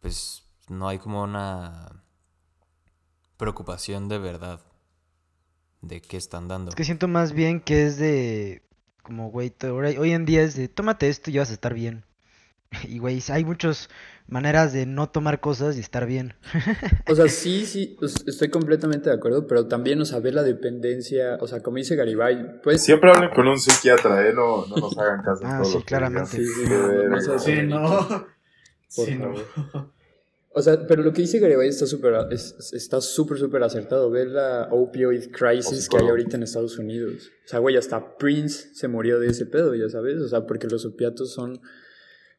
pues no hay como una preocupación de verdad de qué están dando. Es que siento más bien que es de. Como, güey, hoy en día es de. Tómate esto y vas a estar bien. Y güey, hay muchas maneras de no tomar cosas y estar bien. O sea, sí, sí, pues, estoy completamente de acuerdo, pero también, o sea, ver la dependencia, o sea, como dice Garibay, pues... Siempre hablen con un psiquiatra, ¿eh? No, no nos hagan caso. Ah, sí, claramente. Sí, sí, no, no Sí, no. O sea, pero lo que dice Garibay está súper, es- está súper, súper acertado. Ver la opioid crisis que hay ahorita en Estados Unidos. O sea, güey, hasta Prince se murió de ese pedo, ya sabes. O sea, porque los opiatos son,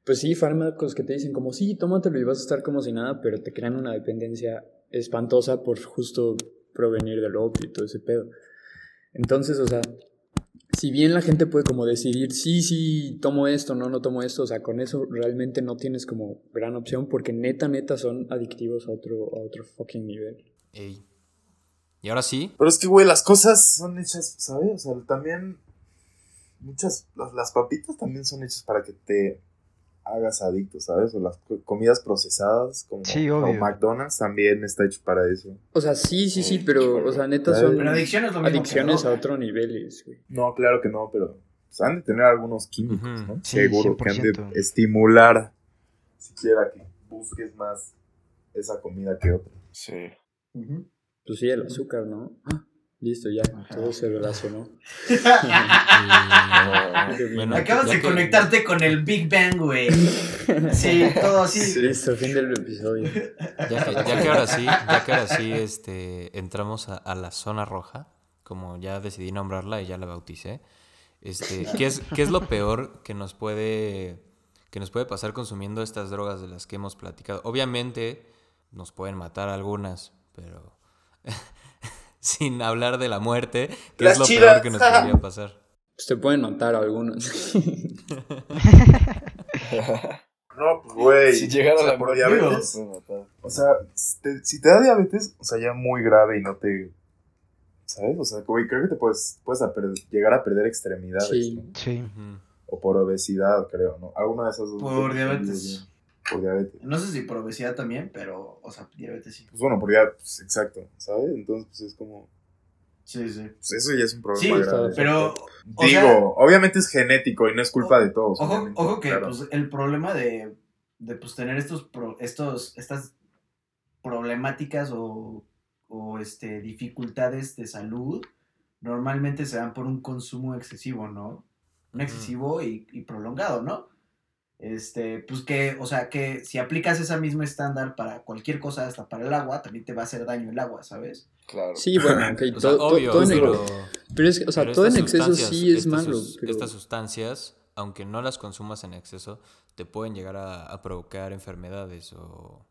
pues sí, fármacos que te dicen como, sí, tómatelo y vas a estar como si nada, pero te crean una dependencia espantosa por justo provenir del opio y todo ese pedo. Entonces, o sea, si bien la gente puede como decidir, sí, sí, tomo esto, no, no tomo esto, o sea, con eso realmente no tienes como gran opción porque neta, neta son adictivos a otro, a otro fucking nivel. Ey. Y ahora sí, Pero es que, güey, las cosas son hechas, ¿sabes? O sea, también. Muchas. Las, las papitas también son hechas para que te hagas adicto, ¿sabes? O las co- comidas procesadas, como Sí, como. McDonald's, también está hecho para eso. O sea, sí, sí, sí, pero, o sea, neta son Pero adicción es lo mismo. que adicciones a otro nivel, güey. No, claro que no, pero pues, han de tener algunos químicos. ¿no? Sí, Seguro que han 100%. de estimular siquiera que busques más esa comida que otra. Sí. Pues sí, el azúcar, ¿no? Ah, listo, ya, todo se relacionó. bien. bueno, Acabas de que- conectarte con el Big Bang, güey. Sí, todo así. Listo, fin del episodio. Ya que, ya que ahora sí, ya que ahora sí este, entramos a, a la zona roja, como ya decidí nombrarla y ya la bauticé, este, ¿qué, es, ¿qué es lo peor que nos puede que nos puede pasar consumiendo estas drogas de las que hemos platicado? Obviamente nos pueden matar algunas, pero sin hablar de la muerte, ¿qué Las es lo chidas. peor que nos podría pasar? Pues te pueden matar algunos. No, pues, güey. Si llegara o sea, la por diabetes. te puede matar. O sea, si te, si te da diabetes, o sea, ya muy grave y no te. ¿Sabes? O sea, güey, creo que te puedes, puedes a llegar a perder extremidades. Sí. ¿no? Sí. O por obesidad, creo, ¿no? Alguna de esas dos. Por diabetes. Por diabetes. No sé si por obesidad también, pero, o sea, diabetes sí. Pues bueno, por diabetes, exacto, ¿sabes? Entonces, pues es como. Sí, sí. Pues eso ya es un problema Sí, grave. pero, Digo, sea- obviamente es genético y no es culpa de todos. ojo, ojo que claro. pues, el problema de, de pues, tener estos, pro- estos estas problemáticas o, o este, dificultades de salud normalmente se dan por un consumo excesivo, ¿no? Un excesivo y, y prolongado, ¿no? Este, pues que, o sea, que si aplicas ese mismo estándar para cualquier cosa, hasta para el agua, también te va a hacer daño el agua, ¿sabes? Claro. Sí, bueno, ok, O sea, obvio, todo en pero... Pero es que, o sea, Pero todo en exceso sí es estas malo. sus- pero- Estas sustancias, aunque no las consumas en exceso, te pueden llegar a, a provocar enfermedades o,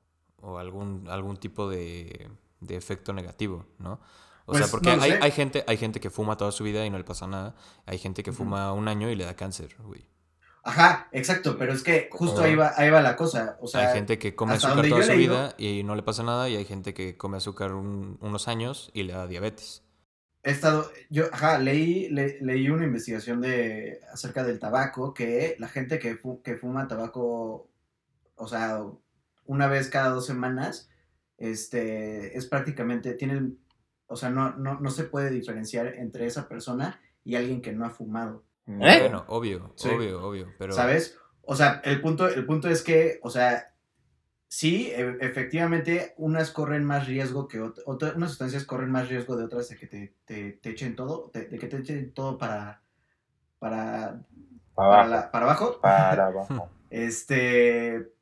o algún, algún tipo de, de efecto negativo, ¿no? O sea, Pues, porque no hay, hay gente, hay gente que fuma toda su vida y no le pasa nada. Hay gente que fuma un año y le da cáncer, güey. Ajá, exacto, pero es que justo O- ahí va, ahí va la cosa. O sea, hay gente que come azúcar toda su leído- vida y no le pasa nada. Y hay gente que come azúcar un- unos años y le da diabetes. he estado, yo, ajá, leí, le- leí una investigación de acerca del tabaco, que la gente que, fu- que fuma tabaco, o sea, una vez cada dos semanas, este, es prácticamente, tiene, el- o sea, no, no, no se puede diferenciar entre esa persona y alguien que no ha fumado, ¿Eh? Bueno, obvio, Sí. obvio, obvio. Pero ¿sabes? O sea, el punto, el punto es que, o sea, sí, e- efectivamente, unas corren más riesgo que otras, unas sustancias corren más riesgo de otras de que te, te, te echen todo, de, de que te echen todo para, para, Para para, abajo. la- para abajo. Para abajo. Este,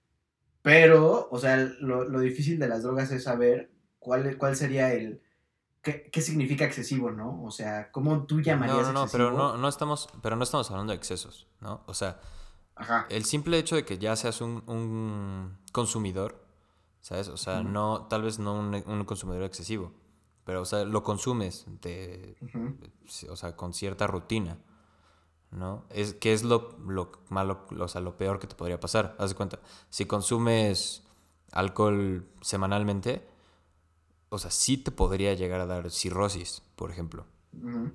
pero, o sea, lo, lo difícil de las drogas es saber cuál, cuál sería el, qué, qué significa excesivo, ¿no? O sea, ¿cómo tú llamarías No, no, no, pero no, no estamos, pero no estamos hablando de excesos, ¿no? O sea, Ajá. el simple hecho de que ya seas un, un consumidor, ¿sabes? O sea, no, tal vez no un, un consumidor excesivo, pero, o sea, lo consumes de, o sea, con cierta rutina, ¿no? Es, ¿Qué es lo, lo malo, o sea, lo peor que te podría pasar? Haz de cuenta, si consumes alcohol semanalmente, o sea, sí te podría llegar a dar cirrosis, por ejemplo. Ujú.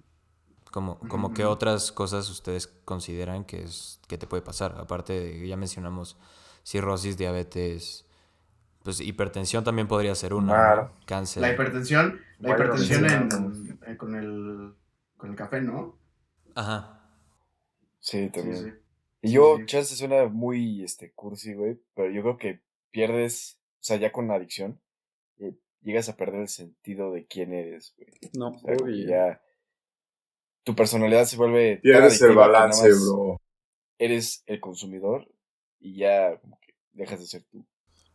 Como, como que ujú. otras cosas ustedes consideran que es que te puede pasar. Aparte de, ya mencionamos cirrosis, diabetes, pues hipertensión también podría ser una, ¿no? Claro. cáncer. La hipertensión, la hipertensión en, eh, con el con el café, ¿no? Ajá. Sí, también. sí. Y yo, Sí. chance suena muy, este, cursi, güey, pero yo creo que pierdes, o sea, ya con la adicción, llegas a perder el sentido de quién eres, güey. No, O sea, obvio. ya tu personalidad se vuelve Pierdes el balance, bro. Eres el consumidor y ya como que dejas de ser tú.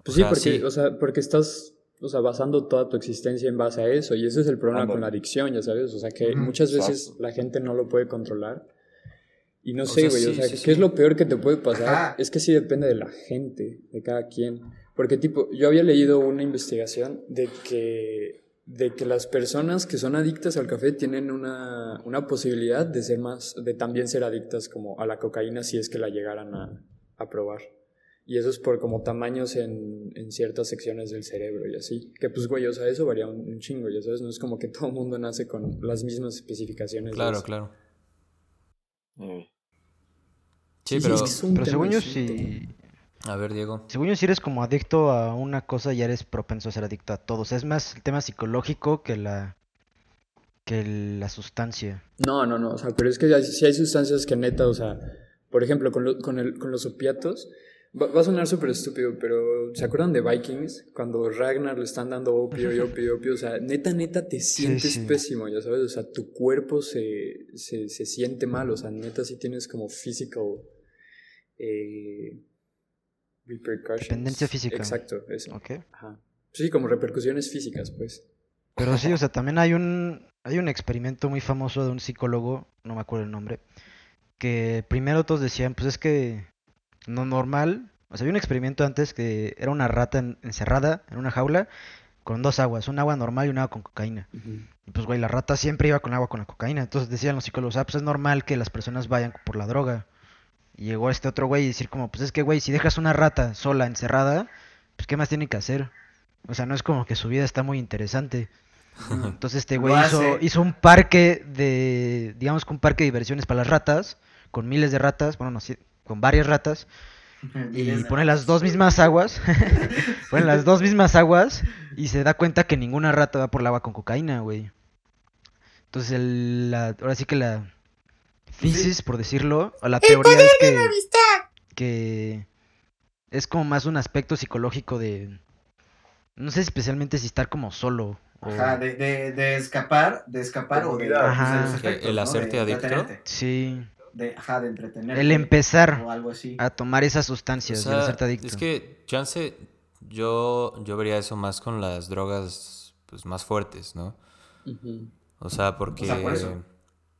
Pues sí, porque, sí. o sea, porque estás, o sea, basando toda tu existencia en base a eso, y ese es el problema con la adicción, ya sabes, o sea, que muchas veces exacto. la gente no lo puede controlar. Y no O sé, güey, o sea, sí, ¿qué sí. es lo peor que te puede pasar? Ajá. Es que sí depende de la gente, de cada quien. Porque, tipo, yo había leído una investigación de que, de que las personas que son adictas al café tienen una, una posibilidad de ser más, de también ser adictas como a la cocaína si es que la llegaran a, a probar. Y eso es por como tamaños en, en ciertas secciones del cerebro y así. Que pues, güey, o sea, eso varía un, un chingo, ya sabes, no es como que todo el mundo nace con las mismas especificaciones. de Claro, eso. claro. Eh, Sí, Sí, sí, pero... es que Pero según yo, si, A ver, Diego. según yo, si eres como adicto a una cosa, ya eres propenso a ser adicto a todo. O sea, es más el tema psicológico que la, que la sustancia. No, no, no, o sea, pero es que hay, sí hay sustancias que neta, o sea, por ejemplo, con, lo- con, el, con los opiatos, va, va a sonar súper estúpido, pero ¿se acuerdan de Vikings? Cuando Ragnar le están dando opio y opio y opio, o sea, neta, neta te sientes sí. pésimo, ya sabes, o sea, tu cuerpo se, se, se siente mal, o sea, neta sí tienes como physical eh, repercussions. Dependencia física. Exacto, eso. ¿Ok? Ajá. Sí, como repercusiones físicas, pues. Pero sí, o sea, también hay un, hay un experimento muy famoso de un psicólogo, no me acuerdo el nombre, que primero todos decían, pues es que no normal, o sea, había un experimento antes que era una rata en- encerrada en una jaula con dos aguas, un agua normal y un agua con cocaína. Y pues, güey, la rata siempre iba con agua con la cocaína. Entonces decían los psicólogos, ah, pues es normal que las personas vayan por la droga. Y llegó este otro güey y decir como, pues es que, güey, si dejas una rata sola, encerrada, pues ¿qué más tiene que hacer? O sea, no es como que su vida está muy interesante. Entonces este güey hizo, hizo un parque de, digamos que un parque de diversiones para las ratas, con miles de ratas, bueno, no sé, con varias ratas, y pone las dos mismas aguas, pone las dos mismas aguas y se da cuenta que ninguna rata va por el agua con cocaína, güey. Entonces, el- la, ahora sí que la thesis, por decirlo, o la teoría es que, que es como más un aspecto psicológico de, no sé especialmente si estar como solo. o- Ajá, de, de, de escapar, de escapar o de, Ajá. los efectos, El hacerte adicto. Sí, de, ajá, de entretenerte. el empezar O algo así. a tomar esas O sustancias sea, el hacerte adicto. es que chance yo yo vería eso más con las drogas pues más fuertes, ¿no? O sea, porque O sea, por eso.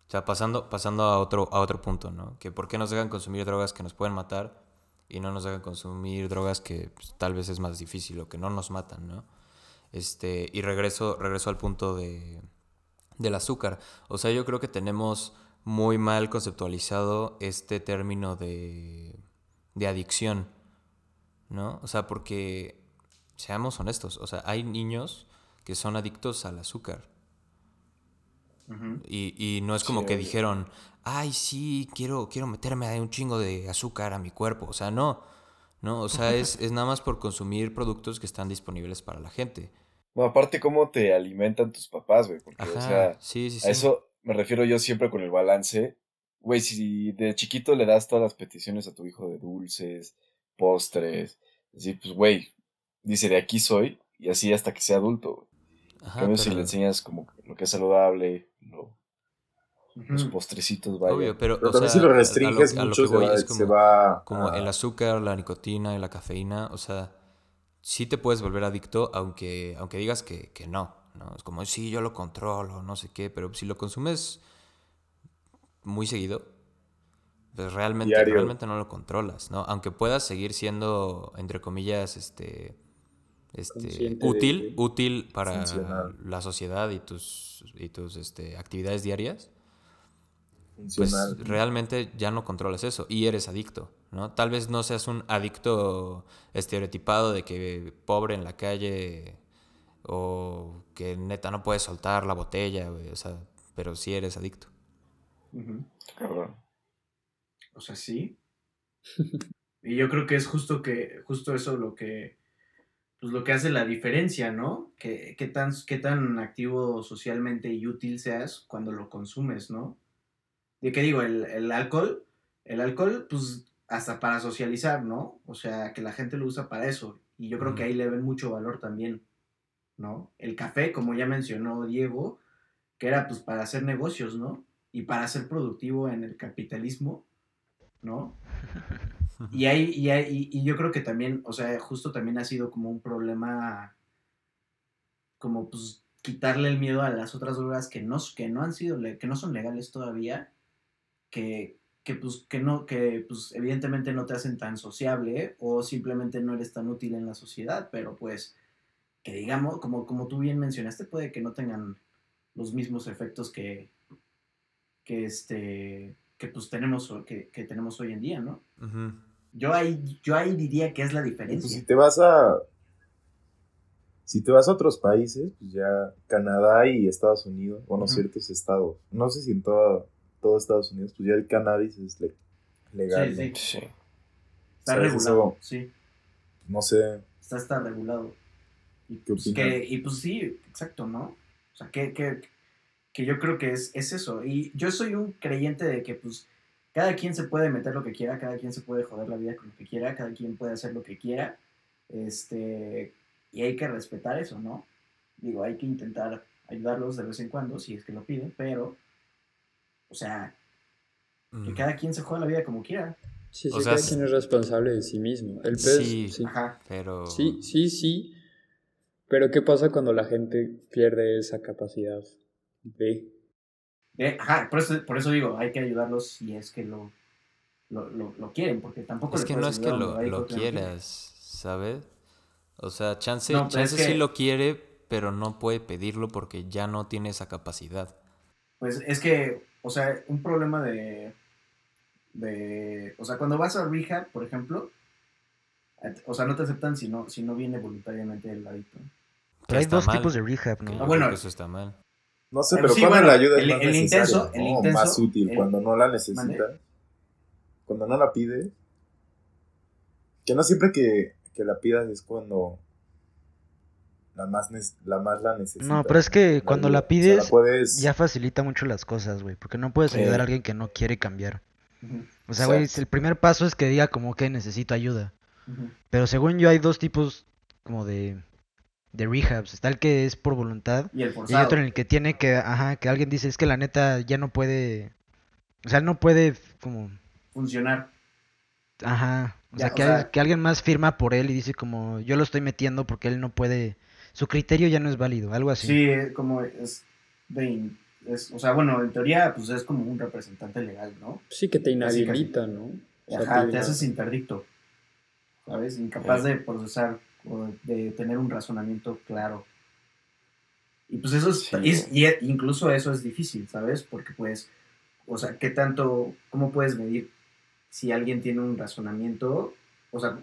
O sea, pasando pasando a otro a otro punto, ¿no? Que por qué nos dejan consumir drogas que nos pueden matar y no nos dejan consumir drogas que pues, tal vez es más difícil o que no nos matan, ¿no? Este, y regreso regreso al punto de del azúcar. O sea, yo creo que tenemos muy mal conceptualizado este término de, de adicción, ¿no? O sea, porque, seamos honestos, o sea, hay niños que son adictos al azúcar. Y, y no es como Sí, que dijeron, ay, sí, quiero, quiero meterme ahí un chingo de azúcar a mi cuerpo. O sea, no. No, o sea, es, es nada más por consumir productos que están disponibles para la gente. No, aparte cómo te alimentan tus papás, güey, porque, Ajá, o sea, sí, sí, sí. a eso me refiero yo siempre con el balance. Güey, si de chiquito le das todas las peticiones a tu hijo de dulces, postres, así, pues, güey, dice, de aquí soy, y así hasta que sea adulto, güey. En cambio, si le enseñas como lo que es saludable, lo- los postrecitos, vaya. Obvio, pero, Pero o también sea, si lo restringes a mucho, que se va, es se como- va como el azúcar, la nicotina y la cafeína, o sea, sí te puedes volver adicto aunque, aunque digas que, que no, ¿no? Es como, sí, yo lo controlo, no sé qué, pero si lo consumes muy seguido, pues realmente, Diario. realmente no lo controlas, ¿no? Aunque puedas seguir siendo, entre comillas, este, este de útil, útil para Funcional. la sociedad y tus, y tus este, actividades diarias, pues realmente ya no controlas eso y eres adicto, ¿no? Tal vez no seas un adicto estereotipado de que pobre en la calle o que neta no puedes soltar la botella, güey, o sea, pero sí eres adicto. Cabrón. O sea, sí. y yo creo que es justo que, justo eso lo que, pues lo que hace la diferencia, ¿no? Que, qué tan, qué tan activo socialmente y útil seas cuando lo consumes, ¿no? De qué digo, el, el alcohol, el alcohol, pues hasta para socializar, ¿no? O sea, que la gente lo usa para eso. Y yo creo que ahí le ven mucho valor también, ¿no? El café, como ya mencionó Diego, que era pues para hacer negocios, ¿no? Y para ser productivo en el capitalismo, ¿no? Y, hay, y, hay- y- yo creo que también, o sea, justo también ha sido como un problema, como pues quitarle el miedo a las otras drogas que no, que no han sido, que no son legales todavía, que, que pues, que no, que pues evidentemente no te hacen tan sociable o simplemente no eres tan útil en la sociedad, pero pues que digamos, como, como tú bien mencionaste, puede que no tengan los mismos efectos que, que este, que pues tenemos, que, que tenemos hoy en día, ¿no? Ujú. Yo ahí, yo ahí diría que es la Pues diferencia. si te vas a. Si te vas a otros países, pues ya Canadá y Estados Unidos, bueno, Ujú. ciertos estados. No sé si en toda, todo Estados Unidos, pues ya el cannabis es le- legal. Sí, ¿no? sí. Sí. Está ¿Sabes? regulado, Eso, sí. no sé. Está, está regulado. Y ¿Qué pues, opinan? que, y pues sí, exacto, ¿no? O sea, que, que, que yo creo que es, es eso. Y yo soy un creyente de que pues cada quien se puede meter lo que quiera, cada quien se puede joder la vida con lo que quiera, cada quien puede hacer lo que quiera. Este, y hay que respetar eso, ¿no? Digo, hay que intentar ayudarlos de vez en cuando, si es que lo piden, pero, o sea, que Mm. cada quien se joda la vida como quiera. Sí, sí, O sea, cada quien es responsable de sí mismo. El pez, Sí. sí. Ajá. Pero. Sí, sí, sí. Pero ¿qué pasa cuando la gente pierde esa capacidad de... Eh, ajá, por eso, por eso digo, hay que ayudarlos si es que lo, lo, lo, lo quieren, porque tampoco Es que no es que lo, quieras, ¿sabes? O sea, chance, No, pero es chance sí lo quiere, pero no puede pedirlo porque ya no tiene esa capacidad. Pues es que, o sea, un problema de, de, o sea, cuando vas a rehab, por ejemplo, eh, o sea, no te aceptan si no, si no viene voluntariamente el adicto. Pero hay dos mal, tipos de rehab, ¿no? Ah, creo bueno. que eso está mal. No sé, pero sí, cuando bueno, la ayuda el- es más el intenso- necesaria, el ¿no? O intenso- más útil, el- cuando no la necesitas. Cuando no la pides. Que no siempre que, que la pidas es cuando la más, la, más la necesitas. No, pero es que cuando la ayuda. O sea, pides, puedes... Ya facilita mucho las cosas, güey, porque no puedes ayudar Eh. a alguien que no quiere cambiar. O sea, güey, el primer paso es que diga como que necesito ayuda. Pero según yo hay dos tipos como de, de rehabs. Está el que es por voluntad Y el y hay forzado. otro en el que tiene que, ajá, que alguien dice, es que la neta ya no puede, o sea, no puede como, Funcionar. ajá, o Ya, sea, o que, sea- al- que alguien más firma por él y dice como, yo lo estoy metiendo porque él no puede, su criterio ya no es válido, algo así. Sí, como es de... in- es, o sea, bueno, en teoría, pues es como un representante legal, ¿no? Sí, que te inhabilita, ¿no? O sea, Ajá, te- te haces interdicto, ¿sabes? Incapaz Eh. de procesar o de tener un razonamiento claro. Y pues eso es, Sí. es- y incluso eso es difícil, ¿sabes? Porque pues, o sea, ¿qué tanto, cómo puedes medir si alguien tiene un razonamiento? O sea,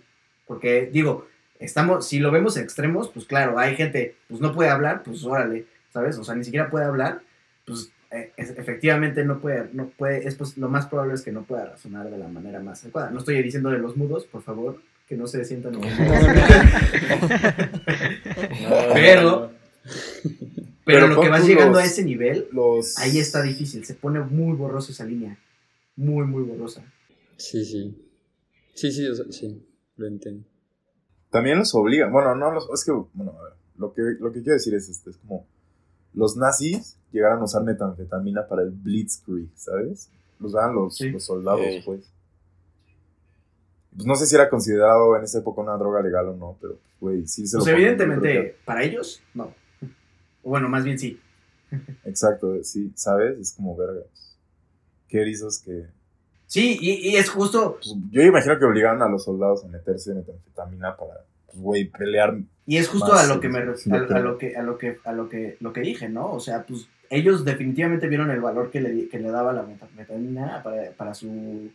porque digo, estamos, si lo vemos extremos, pues claro, hay gente, pues no puede hablar, pues órale, ¿sabes? O sea, ni siquiera puede hablar, pues eh, es- efectivamente no puede, no puede, es pues, lo más probable es que no pueda razonar de la manera más adecuada. No estoy diciendo de los mudos, por favor, que no se sientan No, Pero-. Pero, lo que vas llegando a ese nivel, Los... ahí está difícil, se pone muy borrosa esa línea. Muy, muy borrosa. Sí, sí. Sí, sí, o sea, sí, lo entiendo. También los obligan. Bueno, no los. Es que, bueno, a ver, lo que, lo que quiero decir es este: es como. Los nazis llegaron a usar metanfetamina para el Blitzkrieg, ¿sabes? Los daban los, Sí. los soldados, pues. Pues no sé si era considerado en esa época una droga legal o no, pero, güey, sí se Pues lo yo evidentemente, para ellos, no. O Bueno, más bien sí. Exacto, sí, ¿sabes? Es como verga. Qué erizos que. Sí, y, y es justo, pues, yo imagino que obligaron a los soldados a meterse metanfetamina para, pues, güey, pelear. y es justo Más, a lo que me sí, a, lo que a lo que a lo que lo que dije, ¿no? O sea, pues ellos definitivamente vieron el valor que le que le daba la metanfetamina para, para su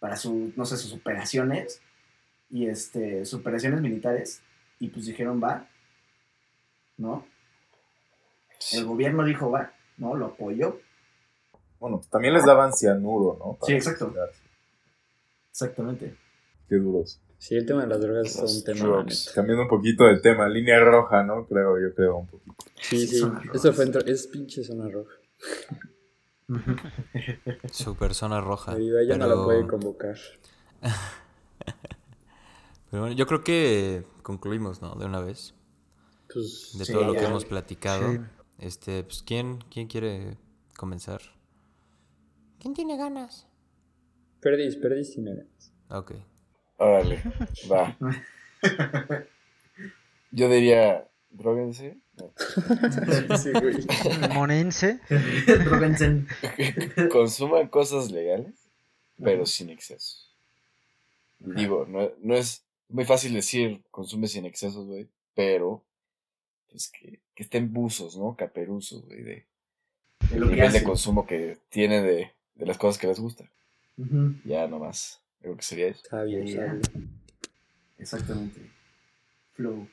para su no sé, sus operaciones y este sus operaciones militares y pues dijeron, "Va." ¿No? El gobierno dijo, "Va." ¿No? Lo apoyó. Bueno, pues, también les daban cianuro, ¿no? Para Sí, exacto. Exactamente. Qué duros. Sí, el tema de las drogas es un tema. drugs. Cambiando un poquito del tema, línea roja, ¿no? Creo, yo creo un poquito. Sí, Sí. Esto fue entre- es pinche zona roja. Super zona roja. Ahí ya no la pero puede convocar. Pero bueno, yo creo que concluimos, ¿no? De una vez. Pues, De Sí, todo lo que ya. hemos platicado. Sí. Este, pues, ¿quién, ¿quién quiere comenzar? ¿Quién tiene ganas? perdís, perdís dinero. Ok. Órale, va. Yo diría, droguense. No. Sí, güey. Monense. Droguense. Consuman cosas legales, pero sin exceso. Digo, no, no es muy fácil decir consume sin excesos, güey, pero pues que, que estén buzos, ¿no? Caperuzos, güey, de, De el nivel de consumo que tiene de, de las cosas que les gustan. Ujú, Ya nomás, creo que sería eso. Sabio. Exactamente. Flow.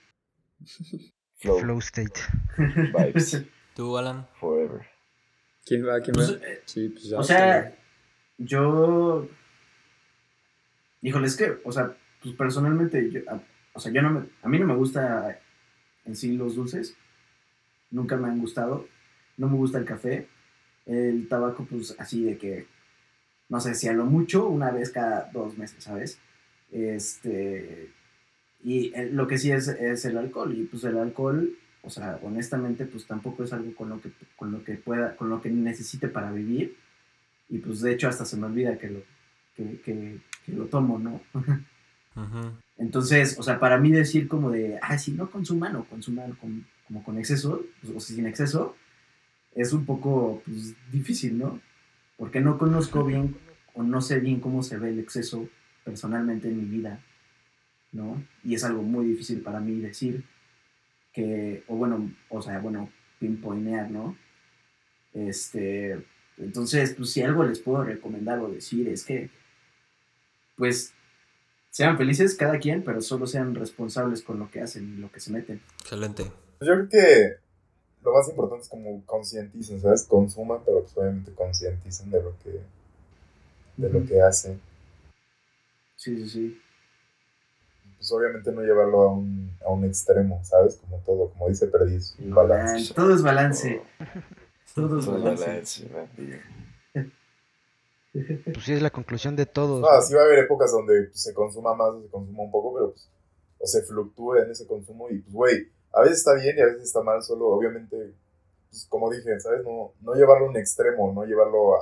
Flow, Flow state. vibes, ¿Tú, Alan? forever. ¿Quién va? ¿Quién Pues, va? eh, Sí, pues ya. O sea, yo. Híjole, es que, o sea, pues personalmente, yo, a, o sea, yo no me, a mí no me gusta en sí los dulces. Nunca me han gustado. No me gusta el café. El tabaco, pues así de que, no sé, si a lo mucho, una vez cada dos meses, ¿sabes? Este. Y lo que sí es, es el alcohol. Y pues el alcohol, o sea, honestamente, pues tampoco es algo con lo que, con lo que pueda, con lo que necesite para vivir. Y pues de hecho hasta se me olvida que lo, que, que- que lo tomo, ¿no? Entonces, o sea, para mí decir como de, ah, si no consuman o consuman con- como con exceso, pues, o sin exceso, es un poco pues, difícil, ¿no? Porque no conozco bien o no sé bien cómo se ve el exceso personalmente en mi vida, ¿no? Y es algo muy difícil para mí decir que, o bueno, o sea, bueno, pinpoinear, ¿no? Este, entonces, pues si algo les puedo recomendar o decir es que, pues, sean felices cada quien, pero solo sean responsables con lo que hacen y lo que se meten. Excelente. Pues yo creo que lo más importante es como concienticen, ¿sabes? Consuman, pero pues obviamente concienticen de lo que de lo que hacen. Sí, sí, sí. Pues obviamente no llevarlo a un, a un extremo, ¿sabes? Como todo, como dice Perdiz, un balance. Todo es balance. Todo es Todo balance. Pues sí, es la conclusión de todos. No, sí va a haber épocas donde pues, se consuma más o se consuma un poco, pero pues, o se fluctúe en ese consumo y pues, güey, a veces está bien y a veces está mal, solo obviamente, pues como dije, ¿sabes? No, no llevarlo a un extremo, no llevarlo a,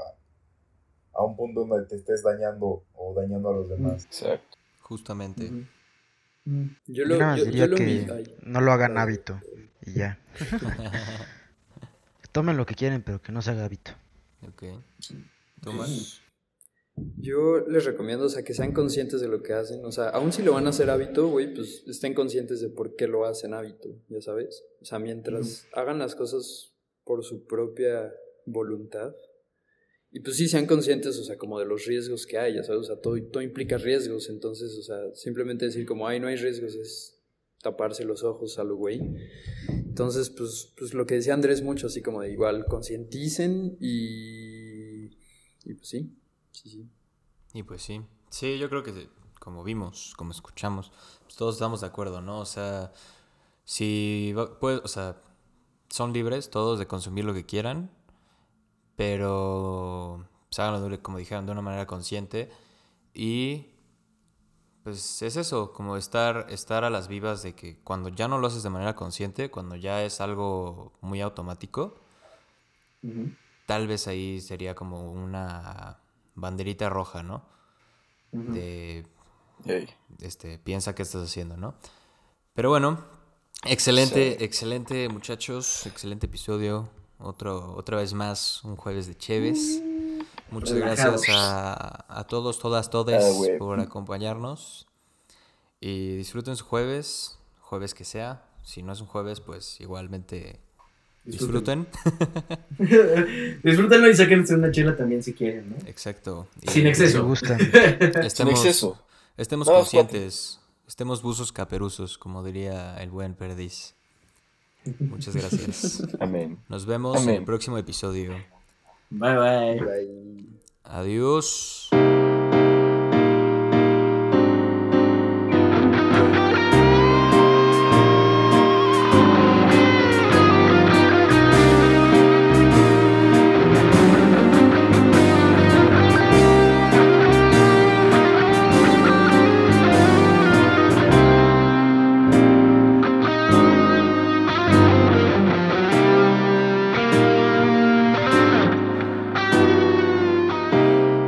a un punto donde te estés dañando o dañando a los demás. Exacto. Justamente. Mm. Yo lo, yo, diría yo lo que ay. no lo hagan hábito y ya. Tomen lo que quieren, pero que no se haga hábito. ok. ¿Tú, Max? Yo les recomiendo, o sea, que sean conscientes de lo que hacen. O sea, aun si lo van a hacer hábito, güey, pues estén conscientes de por qué lo hacen hábito, ya sabes. O sea, mientras hagan las cosas por su propia voluntad. Y pues sí, sean conscientes, o sea, como de los riesgos que hay, sabes. O sea, todo, todo implica riesgos. Entonces, o sea, simplemente decir como, ay, no hay riesgos es taparse los ojos a lo güey. Entonces, pues, pues lo que decía Andrés mucho, así como de igual, concienticen y... Y pues sí, sí, sí. Y pues sí. Sí, yo creo que como vimos, como escuchamos, pues todos estamos de acuerdo, ¿no? O sea, si pues, o sea, son libres todos de consumir lo que quieran, pero pues, háganlo, de- como dijeron, de una manera consciente y pues es eso, como estar, estar a las vivas de que cuando ya no lo haces de manera consciente, cuando ya es algo muy automático, tal vez ahí sería como una banderita roja, ¿no? De, este, piensa qué estás haciendo, ¿no? Pero bueno, excelente, Sí. excelente muchachos, excelente episodio. Otro, otra vez más, un jueves de Cheves. Muchas Relajados. gracias a, a todos, todas, todes por acompañarnos. Y disfruten su jueves, jueves que sea. Si no es un jueves, pues igualmente disfruten. Disfrútenlo y sáquense una chela también si quieren, ¿no? Exacto. Y Sin Si exceso. gustan. Sin Estemos, exceso. estemos conscientes. Estemos buzos caperuzos, como diría el buen perdiz. Muchas gracias. Amén. Nos vemos en el próximo episodio. Bye bye. Bye. Adiós.